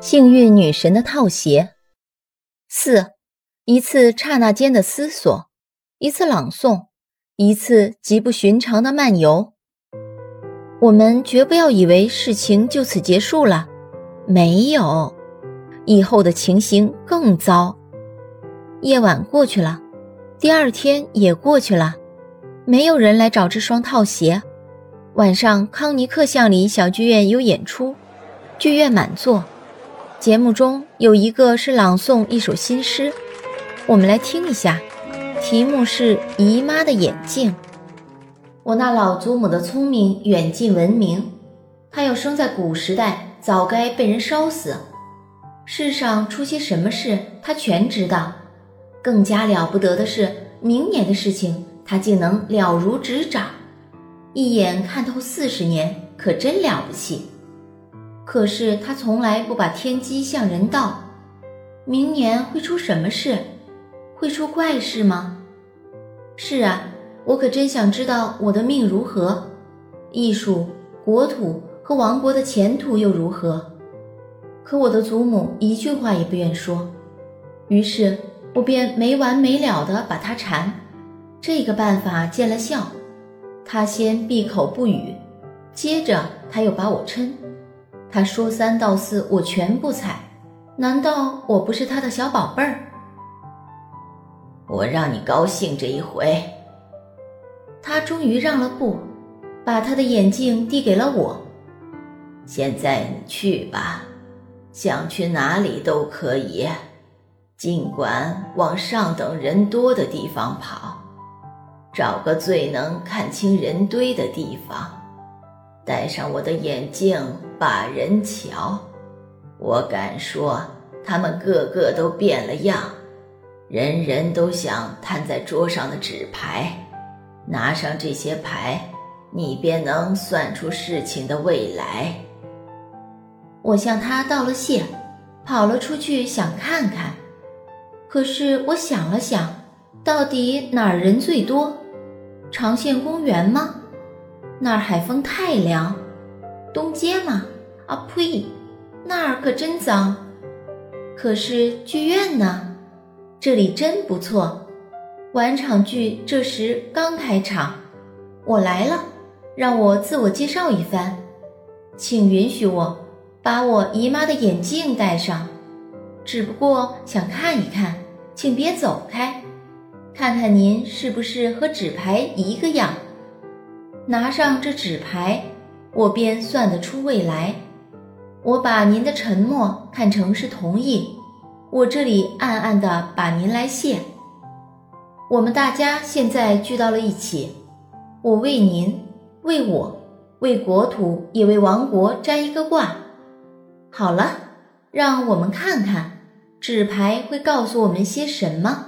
幸运女神的套鞋。四，一次刹那间的思索，一次朗诵，一次极不寻常的漫游。我们绝不要以为事情就此结束了，没有，以后的情形更糟。夜晚过去了，第二天也过去了，没有人来找这双套鞋。晚上，康尼克巷里小剧院有演出，剧院满座。节目中有一个是朗诵一首新诗，我们来听一下。题目是《姨妈的眼镜》。我那老祖母的聪明远近闻名，她要生在古时代，早该被人烧死。世上出些什么事，她全知道。更加了不得的是，明年的事情，她竟能了如指掌，一眼看透四十年，可真了不起。可是他从来不把天机向人道，明年会出什么事？会出怪事吗？是啊，我可真想知道我的命如何，艺术、国土和王国的前途又如何？可我的祖母一句话也不愿说，于是我便没完没了地把他缠。这个办法见了效，他先闭口不语，接着他又把我嗔。他说三道四，我全不睬。难道我不是他的小宝贝儿？我让你高兴这一回。他终于让了步，把他的眼镜递给了我。现在你去吧，想去哪里都可以，尽管往上等人多的地方跑，找个最能看清人堆的地方。戴上我的眼镜，把人瞧。我敢说，他们个个都变了样，人人都像摊在桌上的纸牌。拿上这些牌，你便能算出事情的未来。我向他道了谢，跑了出去想看看。可是我想了想，到底哪儿人最多？长线公园吗？那儿海风太凉，东街嘛，啊呸，那儿可真脏。可是剧院呢？这里真不错。晚场剧这时刚开场，我来了，让我自我介绍一番，请允许我把我姨妈的眼镜戴上，只不过想看一看，请别走开，看看您是不是和纸牌一个样。拿上这纸牌，我便算得出未来。我把您的沉默看成是同意，我这里暗暗的把您来谢。我们大家现在聚到了一起，我为您，为我，为国土，也为王国占一个卦。好了，让我们看看纸牌会告诉我们些什么。